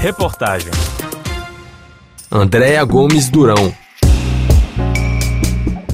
Reportagem. Andréa Gomes Durão.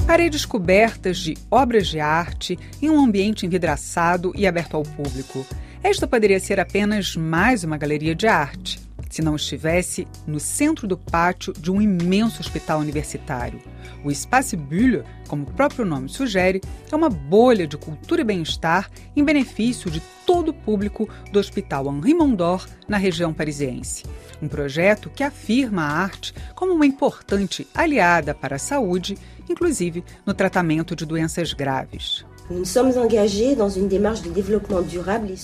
Paredes cobertas de obras de arte em um ambiente envidraçado e aberto ao público. Esta poderia ser apenas mais uma galeria de arte, se não estivesse no centro do pátio de um imenso hospital universitário. O Espace Bulle, como o próprio nome sugere, é uma bolha de cultura e bem-estar em benefício de todo o público do Hospital Henri Mondor, na região parisiense. Um projeto que afirma a arte como uma importante aliada para a saúde, inclusive no tratamento de doenças graves.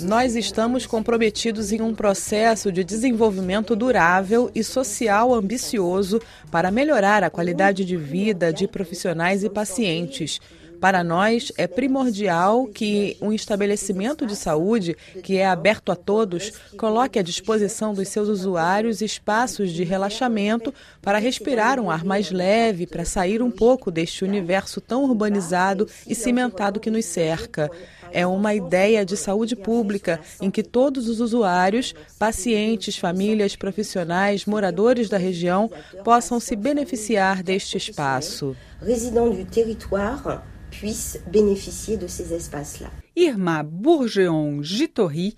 Nós estamos comprometidos em um processo de desenvolvimento durável e social ambicioso para melhorar a qualidade de vida de profissionais e pacientes para nós, é primordial que um estabelecimento de saúde, que é aberto a todos, coloque à disposição dos seus usuários espaços de relaxamento para respirar um ar mais leve, para sair um pouco deste universo tão urbanizado e cimentado que nos cerca. É uma ideia de saúde pública em que todos os usuários, pacientes, famílias, profissionais, moradores da região possam se beneficiar deste espaço. Puissent bénéficier de ces espaces-là. Irma Bourgeon Gitorri,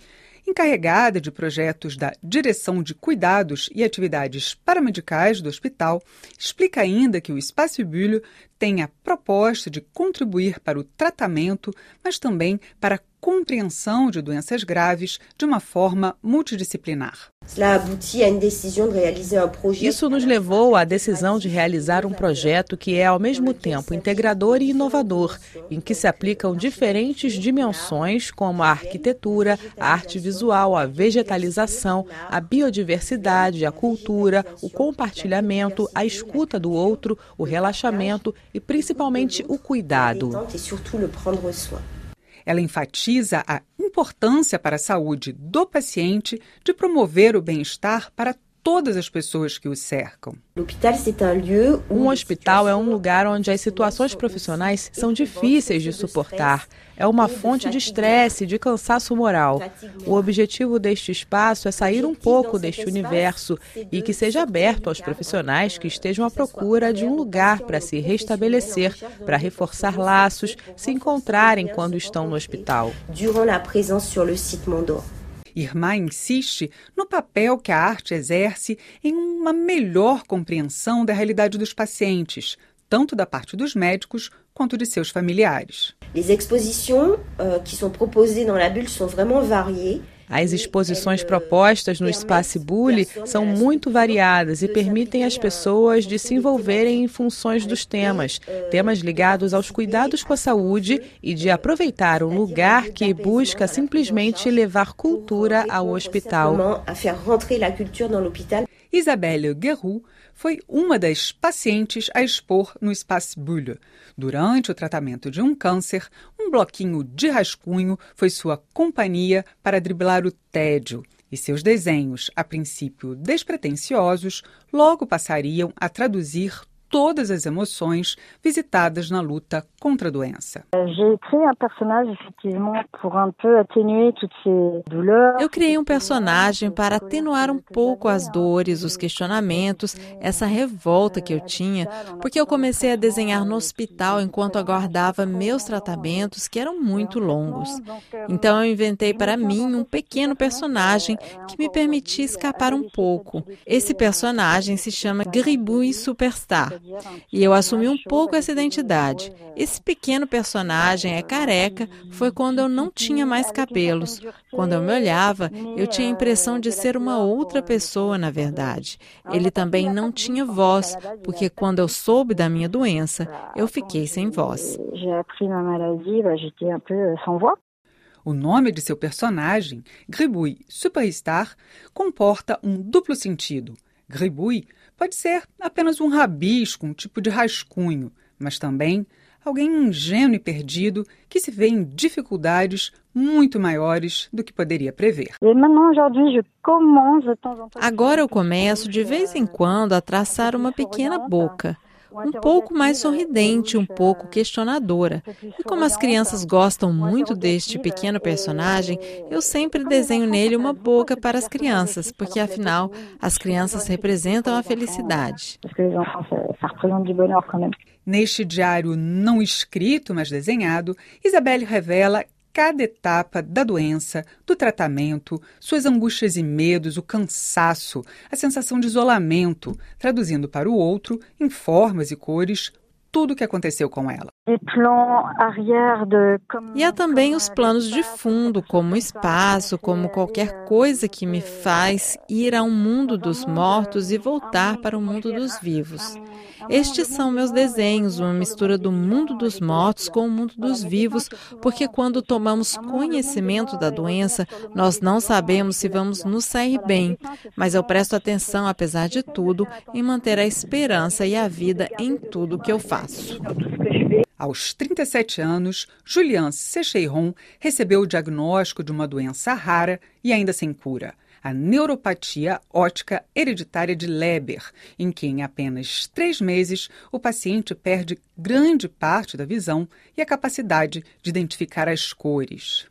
encarregada de projetos da Direção de Cuidados e Atividades Paramedicais do hospital, explica ainda que o Espaço Bulle tem a proposta de contribuir para o tratamento, mas também para a compreensão de doenças graves de uma forma multidisciplinar. Isso nos levou à decisão de realizar um projeto que é ao mesmo tempo integrador e inovador, em que se aplicam diferentes dimensões como a arquitetura, a arte visual, a vegetalização, a biodiversidade, a cultura, o compartilhamento, a escuta do outro, o relaxamento e principalmente o cuidado. Ela enfatiza a importância para a saúde do paciente de promover o bem-estar para todas as pessoas que o cercam. Um hospital é um lugar onde as situações profissionais são difíceis de suportar. É uma fonte de estresse, de cansaço moral. O objetivo deste espaço é sair um pouco deste universo e que seja aberto aos profissionais que estejam à procura de um lugar para se restabelecer, para reforçar laços, se encontrarem quando estão no hospital. Durant la présence sur le site Mondor. Irmã insiste no papel que a arte exerce em uma melhor compreensão da realidade dos pacientes, tanto da parte dos médicos quanto de seus familiares. Les expositions euh, qui sont proposées dans la bulle sont. As exposições propostas no Espaço Bully são muito variadas e permitem às pessoas de se envolverem em funções dos temas, temas ligados aos cuidados com a saúde e de aproveitar um lugar que busca simplesmente levar cultura ao hospital. Isabelle Guerrou foi uma das pacientes a expor no Espaço Bulle. Durante o tratamento de um câncer, um bloquinho de rascunho foi sua companhia para driblar o tédio. E seus desenhos, a princípio despretensiosos, logo passariam a traduzir todas as emoções visitadas na luta contra a doença. Eu criei um personagem para atenuar um pouco as dores, os questionamentos, essa revolta que eu tinha, porque eu comecei a desenhar no hospital enquanto aguardava meus tratamentos, que eram muito longos. Então eu inventei para mim um pequeno personagem que me permitia escapar um pouco. Esse personagem se chama Gribouille Superstar. E eu assumi um pouco essa identidade. Esse pequeno personagem é careca foi quando eu não tinha mais cabelos. Quando eu me olhava, eu tinha a impressão de ser uma outra pessoa, na verdade. Ele também não tinha voz, porque quando eu soube da minha doença, eu fiquei sem voz. O nome de seu personagem, Gribouille Superstar, comporta um duplo sentido. Gribouille pode ser apenas um rabisco, um tipo de rascunho, mas também alguém ingênuo e perdido que se vê em dificuldades muito maiores do que poderia prever. Agora eu começo de vez em quando a traçar uma pequena boca. Um pouco mais sorridente, um pouco questionadora. E como as crianças gostam muito deste pequeno personagem, eu sempre desenho nele uma boca para as crianças, porque afinal as crianças representam a felicidade. Neste diário não escrito, mas desenhado, Isabelle revela cada etapa da doença, do tratamento, suas angústias e medos, o cansaço, a sensação de isolamento, traduzindo para o outro, em formas e cores, tudo o que aconteceu com ela. E há também os planos de fundo, como espaço, como qualquer coisa que me faz ir a um mundo dos mortos e voltar para o mundo dos vivos. Estes são meus desenhos, uma mistura do mundo dos mortos com o mundo dos vivos, porque quando tomamos conhecimento da doença, nós não sabemos se vamos nos sair bem, mas eu presto atenção, apesar de tudo, em manter a esperança e a vida em tudo que eu faço. Aos 37 anos, Julian Secheiron recebeu o diagnóstico de uma doença rara e ainda sem cura a neuropatia ótica hereditária de Leber, em que em apenas três meses o paciente perde grande parte da visão e a capacidade de identificar as cores.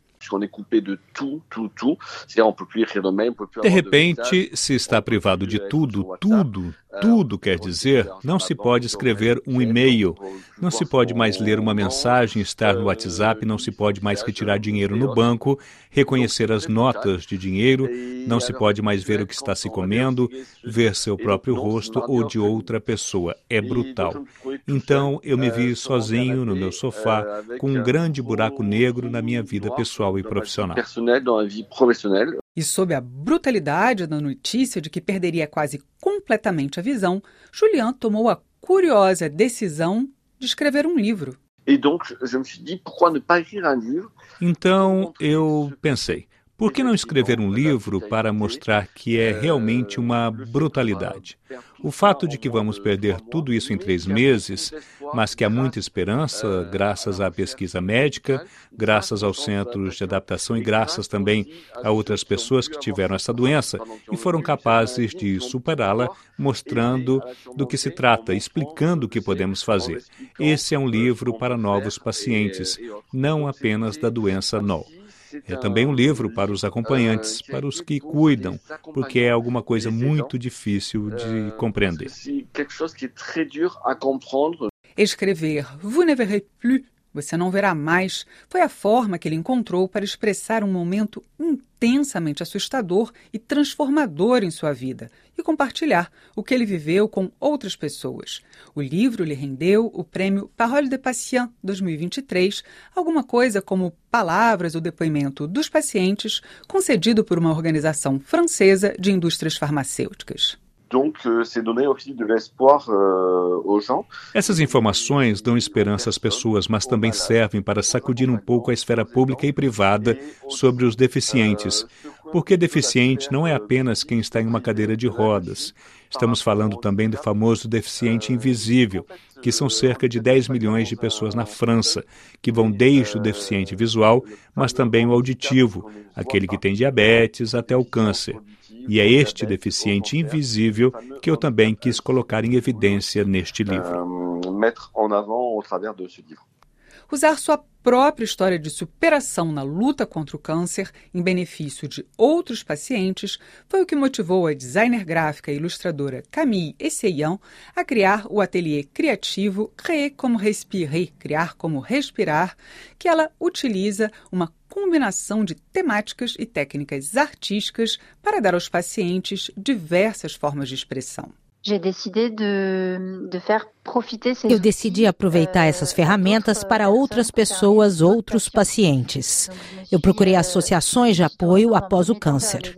De repente, se está privado de tudo, tudo, tudo quer dizer, não se pode escrever um e-mail, não se pode mais ler uma mensagem, estar no WhatsApp, não se pode mais retirar dinheiro no banco, reconhecer as notas de dinheiro, não se pode mais ver o que está se comendo, ver seu próprio rosto ou de outra pessoa. É brutal. Então, eu me vi sozinho no meu sofá, com um grande buraco negro na minha vida pessoal e profissional. E sob a brutalidade da notícia de que perderia quase completamente a visão, Julian tomou a curiosa decisão de escrever um livro. Então eu pensei, por que não escrever um livro para mostrar que é realmente uma brutalidade? O fato de que vamos perder tudo isso em três meses, mas que há muita esperança, graças à pesquisa médica, graças aos centros de adaptação e graças também a outras pessoas que tiveram essa doença e foram capazes de superá-la, mostrando do que se trata, explicando o que podemos fazer. Esse é um livro para novos pacientes, não apenas da doença NOL. É também um livro para os acompanhantes, para os que cuidam, porque é alguma coisa muito difícil de compreender. Escrever Vous ne verrez plus você não verá mais foi a forma que ele encontrou para expressar um momento intensamente assustador e transformador em sua vida e compartilhar o que ele viveu com outras pessoas. O livro lhe rendeu o prêmio Parole de Patient 2023, alguma coisa como Palavras ou Depoimento dos Pacientes, concedido por uma organização francesa de indústrias farmacêuticas. Euh, euh, Essas informações dão esperança às pessoas, mas também servem para sacudir um pouco a esfera pública e privada sobre os deficientes. Porque deficiente não é apenas quem está em uma cadeira de rodas. Estamos falando também do famoso deficiente invisível, que são cerca de 10 milhões de pessoas na França, que vão desde o deficiente visual, mas também o auditivo, aquele que tem diabetes até o câncer. E é este deficiente invisível que eu também quis colocar em evidência neste livro. Usar sua própria história de superação na luta contra o câncer em benefício de outros pacientes foi o que motivou a designer gráfica e ilustradora Camille Essayan a criar o ateliê criativo Créer como Respirer, Criar como Respirar, que ela utiliza uma combinação de temáticas e técnicas artísticas para dar aos pacientes diversas formas de expressão. Eu decidi aproveitar essas euh, ferramentas para outras pessoas, outros pacientes. Eu procurei associações de apoio após o câncer.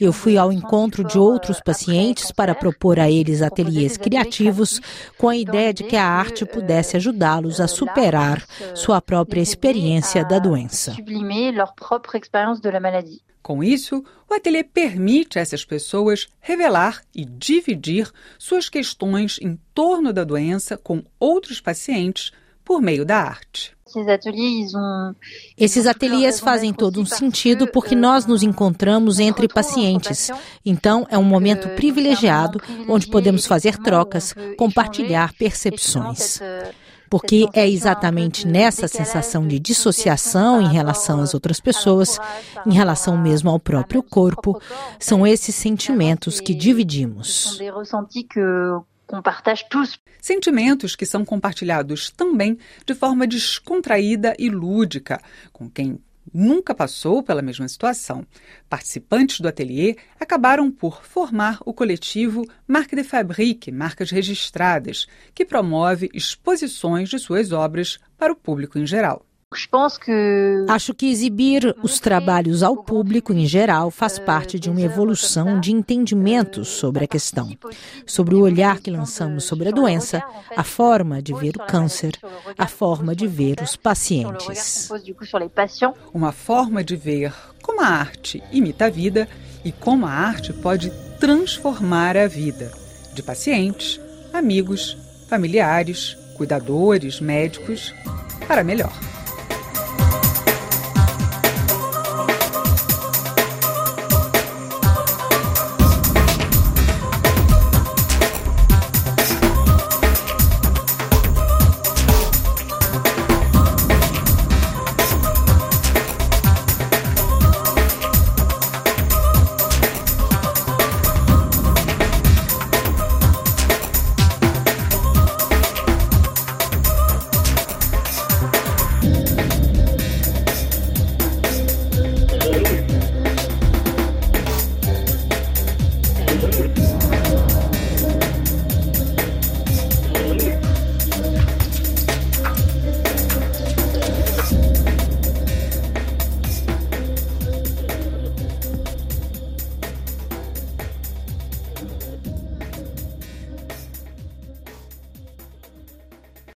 Eu fui ao encontro de outros pacientes para propor a eles ateliês criativos com a ideia de que a arte pudesse ajudá-los a superar sua própria experiência da doença. Com isso, o ateliê permite a essas pessoas revelar e dividir suas questões em torno da doença com outros pacientes por meio da arte. Esses ateliês fazem todo um sentido porque nós nos encontramos entre pacientes. Então, é um momento privilegiado onde podemos fazer trocas, compartilhar percepções. Porque é exatamente nessa sensação de dissociação em relação às outras pessoas, em relação mesmo ao próprio corpo, são esses sentimentos que dividimos. Sentimentos que são compartilhados também de forma descontraída e lúdica com quem nunca passou pela mesma situação. Participantes do ateliê acabaram por formar o coletivo Marque de Fabrique, Marcas Registradas, que promove exposições de suas obras para o público em geral. Acho que exibir os trabalhos ao público em geral faz parte de uma evolução de entendimento sobre a questão, sobre o olhar que lançamos sobre a doença, a forma de ver o câncer, a forma de ver os pacientes. Uma forma de ver como a arte imita a vida e como a arte pode transformar a vida de pacientes, amigos, familiares, cuidadores, médicos para melhor.